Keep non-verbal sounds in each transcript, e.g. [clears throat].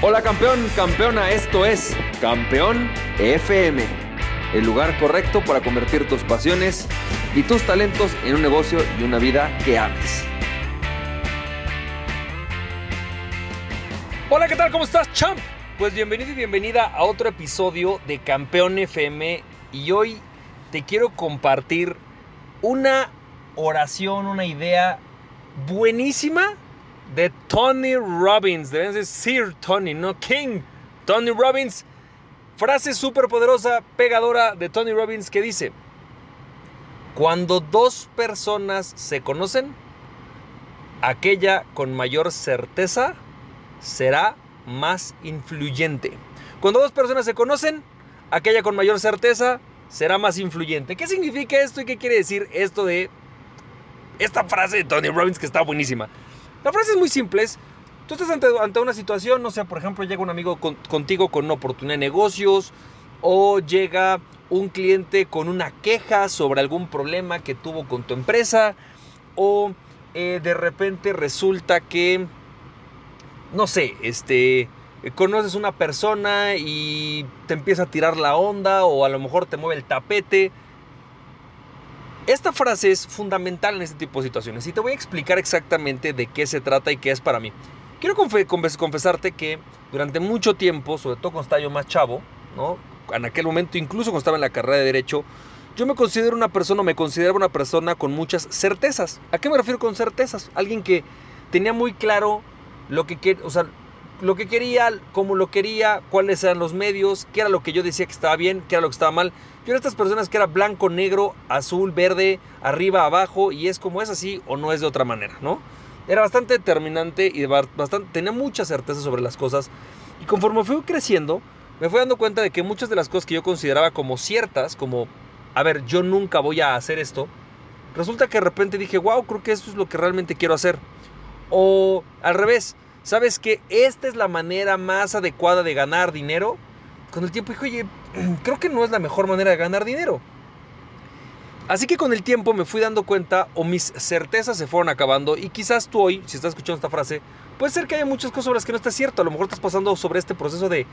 Hola campeón, campeona, esto es Campeón FM, el lugar correcto para convertir tus pasiones y tus talentos en un negocio y una vida que ames. Hola, ¿qué tal? ¿Cómo estás, champ? Pues bienvenido y bienvenida a otro episodio de Campeón FM y hoy te quiero compartir una oración, una idea buenísima de Tony Robbins. Deben ser Sir Tony, no King. Tony Robbins. Frase súper poderosa, pegadora de Tony Robbins que dice, cuando dos personas se conocen, aquella con mayor certeza será más influyente. Cuando dos personas se conocen, aquella con mayor certeza será más influyente. ¿Qué significa esto y qué quiere decir esto de esta frase de Tony Robbins que está buenísima? La frase es muy simple. tú estás ante, una situación, no sé, por ejemplo, llega un amigo contigo con una oportunidad de negocios o llega un cliente con una queja sobre algún problema que tuvo con tu empresa o eh, de repente resulta que, no sé, este, conoces una persona y te empieza a tirar la onda o a lo mejor te mueve el tapete esta frase es fundamental en este tipo de situaciones y te voy a explicar exactamente de qué se trata y qué es para mí. Quiero confesarte que durante mucho tiempo, sobre todo cuando estaba yo más chavo, ¿no? en aquel momento, incluso cuando estaba en la carrera de Derecho, yo me considero una persona, me consideraba una persona con muchas certezas. ¿A qué me refiero con certezas? Alguien que tenía muy claro lo que, o sea, lo que quería, cómo lo quería, cuáles eran los medios, qué era lo que yo decía que estaba bien, qué era lo que estaba mal. Yo era estas personas que era blanco, negro, azul, verde, arriba, abajo, y es como es así o no es de otra manera, ¿no? Era bastante determinante y bastante, tenía mucha certeza sobre las cosas. Y conforme fui creciendo, me fui dando cuenta de que muchas de las cosas que yo consideraba como ciertas, como, a ver, yo nunca voy a hacer esto, resulta que de repente dije, wow, creo que eso es lo que realmente quiero hacer. O al revés, ¿sabes que esta es la manera más adecuada de ganar dinero? Con el tiempo dije, oye, [clears throat] creo que no es la mejor manera de ganar dinero. Así que con el tiempo me fui dando cuenta o mis certezas se fueron acabando y quizás tú hoy, si estás escuchando esta frase, puede ser que haya muchas cosas sobre las que no estás cierto. A lo mejor estás pasando sobre este proceso de,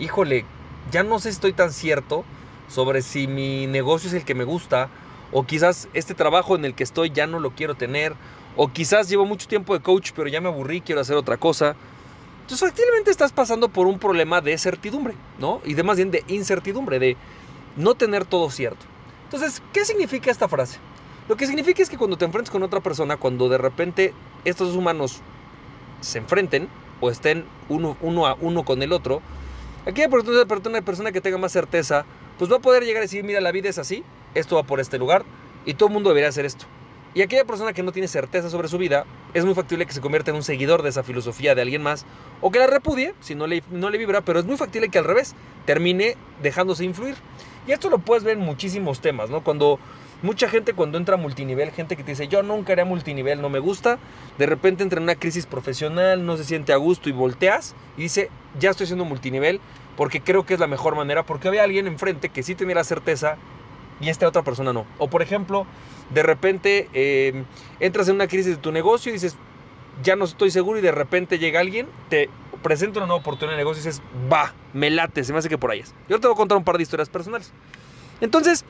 híjole, ya no sé si estoy tan cierto sobre si mi negocio es el que me gusta o quizás este trabajo en el que estoy ya no lo quiero tener o quizás llevo mucho tiempo de coach, pero ya me aburrí, quiero hacer otra cosa. Entonces, efectivamente estás pasando por un problema de certidumbre, ¿no? Y de más bien de incertidumbre, de no tener todo cierto. Entonces, ¿qué significa esta frase? Lo que significa es que cuando te enfrentes con otra persona, cuando de repente estos humanos se enfrenten o estén uno, a uno con el otro, aquella persona, persona que tenga más certeza, pues va a poder llegar a decir, mira, la vida es así, esto va por este lugar y todo el mundo debería hacer esto. Y aquella persona que no tiene certeza sobre su vida, es muy factible que se convierta en un seguidor de esa filosofía de alguien más, o que la repudie, si no le, no le vibra, pero es muy factible que al revés termine dejándose influir. Y esto lo puedes ver en muchísimos temas, ¿no? Cuando mucha gente cuando entra a multinivel, gente que te dice, yo nunca haré multinivel, no me gusta, de repente entra en una crisis profesional, no se siente a gusto y volteas y dice, ya estoy haciendo multinivel porque creo que es la mejor manera, porque había alguien enfrente que sí tenía la certeza y esta otra persona no. O por ejemplo, de repente eh, entras en una crisis de tu negocio y dices, ya no estoy seguro y de repente llega alguien, te presenta una nueva oportunidad de negocio y dices, va, me late, se me hace que por ahí es. Yo te voy a contar un par de historias personales. Entonces,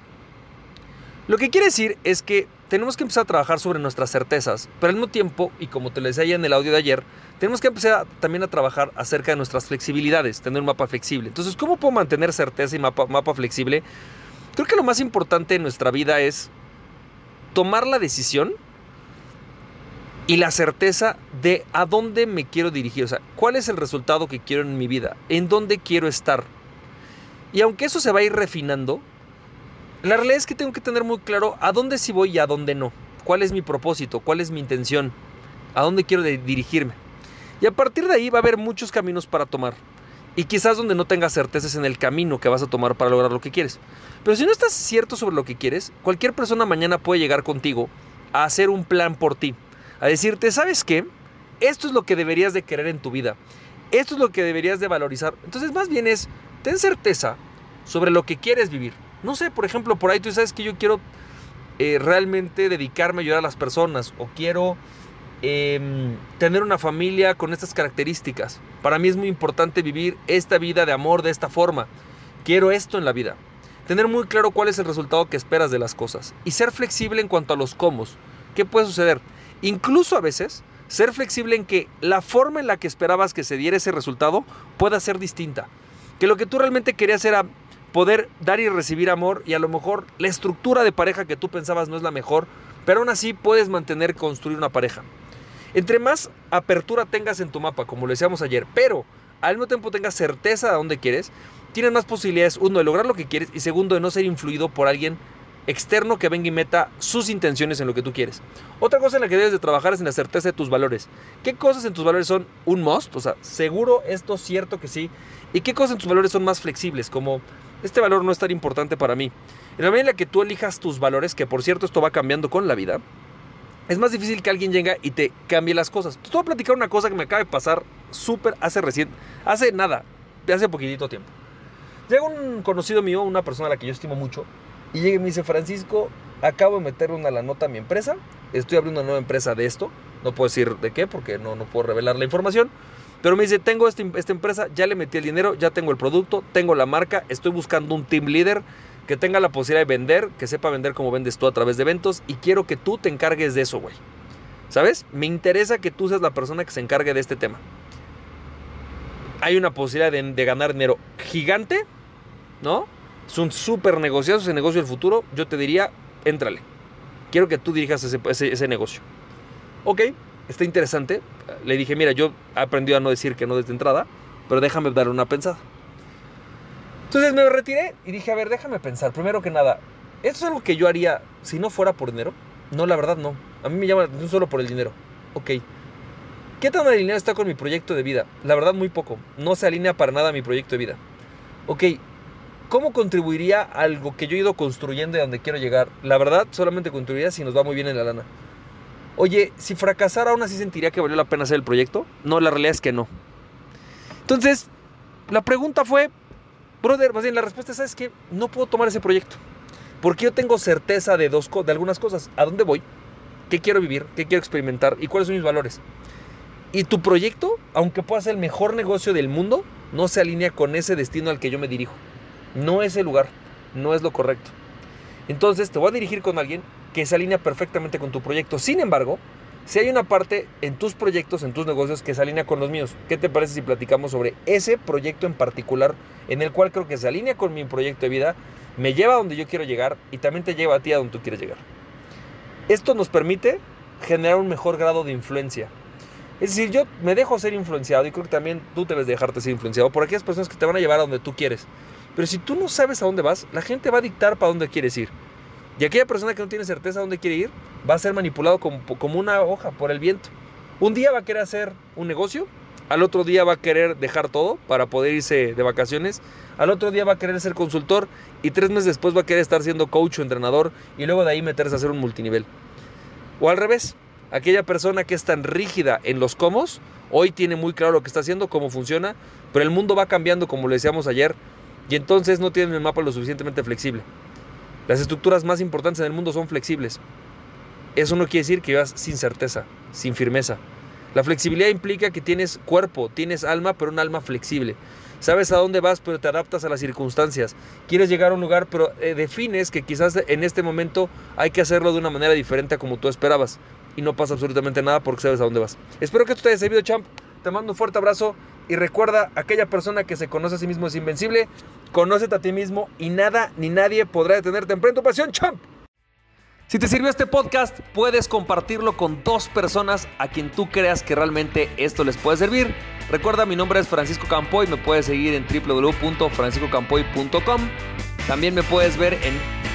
lo que quiere decir es que tenemos que empezar a trabajar sobre nuestras certezas, pero al mismo tiempo, y como te lo decía en el audio de ayer, tenemos que empezar también a trabajar acerca de nuestras flexibilidades, tener un mapa flexible. Entonces, ¿cómo puedo mantener certeza y mapa, mapa flexible? Creo que lo más importante en nuestra vida es tomar la decisión y la certeza de a dónde me quiero dirigir, o sea, cuál es el resultado que quiero en mi vida, en dónde quiero estar. Y aunque eso se va a ir refinando, la realidad es que tengo que tener muy claro a dónde sí voy y a dónde no. ¿Cuál es mi propósito? ¿Cuál es mi intención? ¿A dónde quiero dirigirme? Y a partir de ahí va a haber muchos caminos para tomar. Y quizás donde no tengas certezas en el camino que vas a tomar para lograr lo que quieres. Pero si no estás cierto sobre lo que quieres, cualquier persona mañana puede llegar contigo a hacer un plan por ti. A decirte, ¿sabes qué? Esto es lo que deberías de querer en tu vida. Esto es lo que deberías de valorizar. Entonces más bien es, ten certeza sobre lo que quieres vivir. No sé, por ejemplo, por ahí tú sabes que yo quiero eh, realmente dedicarme a ayudar a las personas o quiero em, tener una familia con estas características. Para mí es muy importante vivir esta vida de amor de esta forma. Quiero esto en la vida. Tener muy claro cuál es el resultado que esperas de las cosas. Y ser flexible en cuanto a los cómo. ¿Qué puede suceder? Incluso a veces ser flexible en que la forma en la que esperabas que se diera ese resultado pueda ser distinta. Que lo que tú realmente querías era poder dar y recibir amor y a lo mejor la estructura de pareja que tú pensabas no es la mejor, pero aún así puedes mantener, construir una pareja. Entre más apertura tengas en tu mapa, como lo decíamos ayer, pero al mismo tiempo tengas certeza de dónde quieres, tienes más posibilidades, uno, de lograr lo que quieres y segundo, de no ser influido por alguien externo que venga y meta sus intenciones en lo que tú quieres. Otra cosa en la que debes de trabajar es en la certeza de tus valores. ¿Qué cosas en tus valores son un must? O sea, seguro esto cierto que sí. ¿Y qué cosas en tus valores son más flexibles? Como este valor no es tan importante para mí. En la medida en la que tú elijas tus valores, que por cierto esto va cambiando con la vida, es más difícil que alguien llegue y te cambie las cosas. Te voy a platicar una cosa que me acaba de pasar súper hace recién, hace nada, hace poquitito tiempo. Llega un conocido mío, una persona a la que yo estimo mucho, y llega y me dice, Francisco, acabo de meter una la nota a mi empresa, estoy abriendo una nueva empresa de esto, no puedo decir de qué porque no, no puedo revelar la información, pero me dice, tengo este, esta empresa, ya le metí el dinero, ya tengo el producto, tengo la marca, estoy buscando un team leader que tenga la posibilidad de vender, que sepa vender como vendes tú a través de eventos y quiero que tú te encargues de eso, güey. ¿Sabes? Me interesa que tú seas la persona que se encargue de este tema. Hay una posibilidad de, ganar dinero gigante, ¿no? Es un súper negocio, ese negocio del futuro. Yo te diría, éntrale. Quiero que tú dirijas ese, negocio. Ok, está interesante. Le dije, mira, yo he aprendido a no decir que no desde entrada, pero déjame dar una pensada. Entonces me retiré y dije, a ver, déjame pensar. Primero que nada, ¿esto es algo que yo haría si no fuera por dinero? No, la verdad no. A mí me llama la atención solo por el dinero. Ok. ¿Qué tan alineado está con mi proyecto de vida? La verdad muy poco. No se alinea para nada a mi proyecto de vida. Ok, ¿Cómo contribuiría algo que yo he ido construyendo y a donde quiero llegar? La verdad, solamente contribuiría si nos va muy bien en la lana. Oye, si fracasara, aún así sentiría que valió la pena hacer el proyecto. No, la realidad es que no. Entonces, la pregunta fue, brother, más bien la respuesta es, que no puedo tomar ese proyecto. Porque yo tengo certeza de, dos, de algunas cosas. ¿A dónde voy? ¿Qué quiero vivir? ¿Qué quiero experimentar? ¿Y cuáles son mis valores? Y tu proyecto, aunque pueda ser el mejor negocio del mundo, no se alinea con ese destino al que yo me dirijo. No es el lugar, no es lo correcto. Entonces te voy a dirigir con alguien que se alinea perfectamente con tu proyecto. Sin embargo, si hay una parte en tus proyectos, en tus negocios, que se alinea con los míos, ¿qué te parece si platicamos sobre ese proyecto en particular en el cual creo que se alinea con mi proyecto de vida, me lleva a donde yo quiero llegar y también te lleva a ti a donde tú quieres llegar? Esto nos permite generar un mejor grado de influencia. Es decir, yo me dejo ser influenciado y creo que también tú debes dejarte ser influenciado por aquellas personas que te van a llevar a donde tú quieres. Pero si tú no sabes a dónde vas, la gente va a dictar para dónde quieres ir. Y aquella persona que no tiene certeza dónde quiere ir, va a ser manipulado como, una hoja por el viento. Un día va a querer hacer un negocio, al otro día va a querer dejar todo para poder irse de vacaciones, al otro día va a querer ser consultor y tres meses después va a querer estar siendo coach o entrenador y luego de ahí meterse a hacer un multinivel. O al revés, aquella persona que es tan rígida en los cómo, hoy tiene muy claro lo que está haciendo, cómo funciona, pero el mundo va cambiando, como le decíamos ayer, y entonces no tienen el mapa lo suficientemente flexible. Las estructuras más importantes en el mundo son flexibles. Eso no quiere decir que vas sin certeza, sin firmeza. La flexibilidad implica que tienes cuerpo, tienes alma, pero un alma flexible. Sabes a dónde vas, pero te adaptas a las circunstancias. Quieres llegar a un lugar, pero eh, defines que quizás en este momento hay que hacerlo de una manera diferente a como tú esperabas. Y no pasa absolutamente nada porque sabes a dónde vas. Espero que esto te haya servido, champ. Te mando un fuerte abrazo y recuerda, aquella persona que se conoce a sí mismo es invencible. Conócete a ti mismo y nada ni nadie podrá detenerte. Emprende tu pasión, champ. Si te sirvió este podcast, puedes compartirlo con dos personas a quien tú creas que realmente esto les puede servir. Recuerda, mi nombre es Francisco Campoy, me puedes seguir en www.franciscocampoy.com. También me puedes ver en